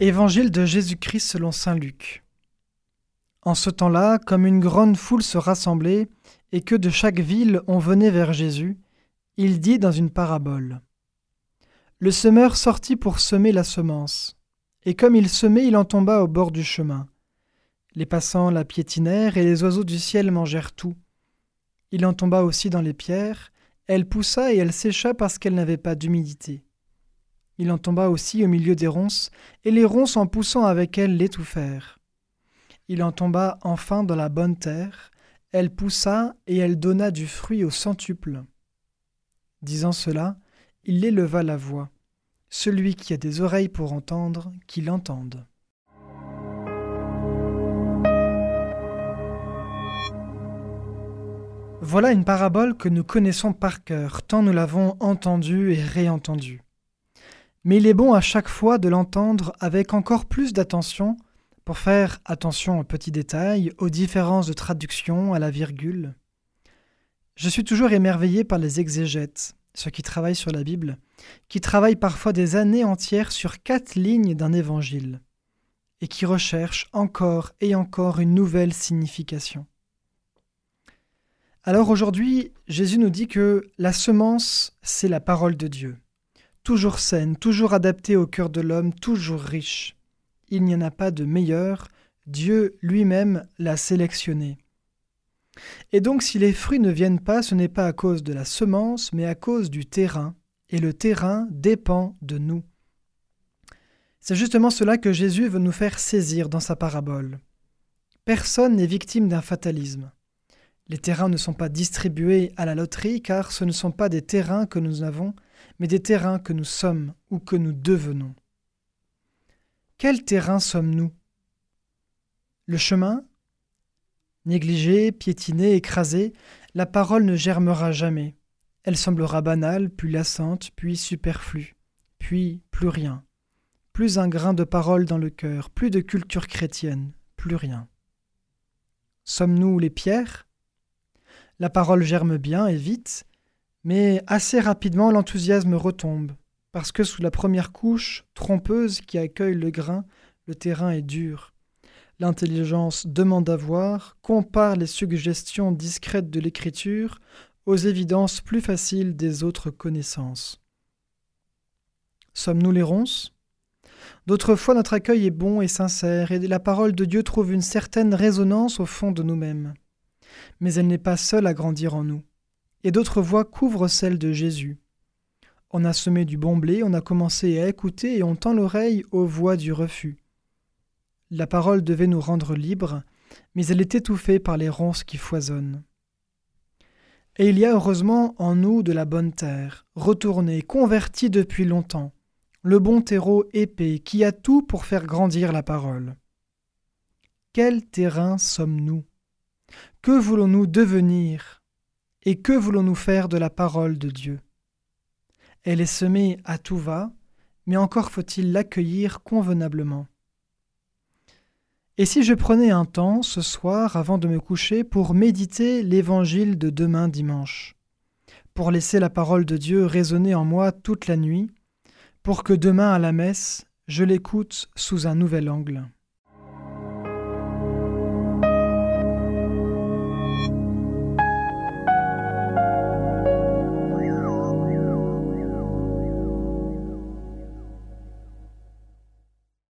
Évangile de Jésus-Christ selon Saint Luc. En ce temps-là, comme une grande foule se rassemblait, et que de chaque ville on venait vers Jésus, il dit dans une parabole. Le semeur sortit pour semer la semence, et comme il semait, il en tomba au bord du chemin. Les passants la piétinèrent, et les oiseaux du ciel mangèrent tout. Il en tomba aussi dans les pierres, elle poussa et elle sécha parce qu'elle n'avait pas d'humidité. Il en tomba aussi au milieu des ronces, et les ronces en poussant avec elle l'étouffèrent. Il en tomba enfin dans la bonne terre, elle poussa et elle donna du fruit au centuple. Disant cela, il éleva la voix. Celui qui a des oreilles pour entendre, qu'il entende. Voilà une parabole que nous connaissons par cœur, tant nous l'avons entendue et réentendue mais il est bon à chaque fois de l'entendre avec encore plus d'attention pour faire attention aux petits détails, aux différences de traduction, à la virgule. Je suis toujours émerveillé par les exégètes, ceux qui travaillent sur la Bible, qui travaillent parfois des années entières sur quatre lignes d'un évangile, et qui recherchent encore et encore une nouvelle signification. Alors aujourd'hui, Jésus nous dit que la semence, c'est la parole de Dieu toujours saine, toujours adaptée au cœur de l'homme, toujours riche. Il n'y en a pas de meilleur, Dieu lui-même l'a sélectionné. Et donc si les fruits ne viennent pas, ce n'est pas à cause de la semence, mais à cause du terrain, et le terrain dépend de nous. C'est justement cela que Jésus veut nous faire saisir dans sa parabole. Personne n'est victime d'un fatalisme. Les terrains ne sont pas distribués à la loterie car ce ne sont pas des terrains que nous avons, mais des terrains que nous sommes ou que nous devenons. Quel terrain sommes-nous? Le chemin? Négligé, piétiné, écrasé, la parole ne germera jamais. Elle semblera banale, puis lassante, puis superflue, puis plus rien. Plus un grain de parole dans le cœur, plus de culture chrétienne, plus rien. Sommes-nous les pierres? La parole germe bien et vite, mais assez rapidement, l'enthousiasme retombe, parce que sous la première couche, trompeuse qui accueille le grain, le terrain est dur. L'intelligence demande à voir, compare les suggestions discrètes de l'écriture aux évidences plus faciles des autres connaissances. Sommes-nous les ronces? D'autres fois, notre accueil est bon et sincère, et la parole de Dieu trouve une certaine résonance au fond de nous-mêmes. Mais elle n'est pas seule à grandir en nous et d'autres voix couvrent celle de Jésus. On a semé du bon blé, on a commencé à écouter et on tend l'oreille aux voix du refus. La parole devait nous rendre libres, mais elle est étouffée par les ronces qui foisonnent. Et il y a heureusement en nous de la bonne terre, retournée, convertie depuis longtemps, le bon terreau épais qui a tout pour faire grandir la parole. Quel terrain sommes-nous? Que voulons-nous devenir? Et que voulons-nous faire de la parole de Dieu? Elle est semée à tout va, mais encore faut-il l'accueillir convenablement. Et si je prenais un temps ce soir avant de me coucher pour méditer l'évangile de demain dimanche, pour laisser la parole de Dieu résonner en moi toute la nuit, pour que demain à la messe je l'écoute sous un nouvel angle.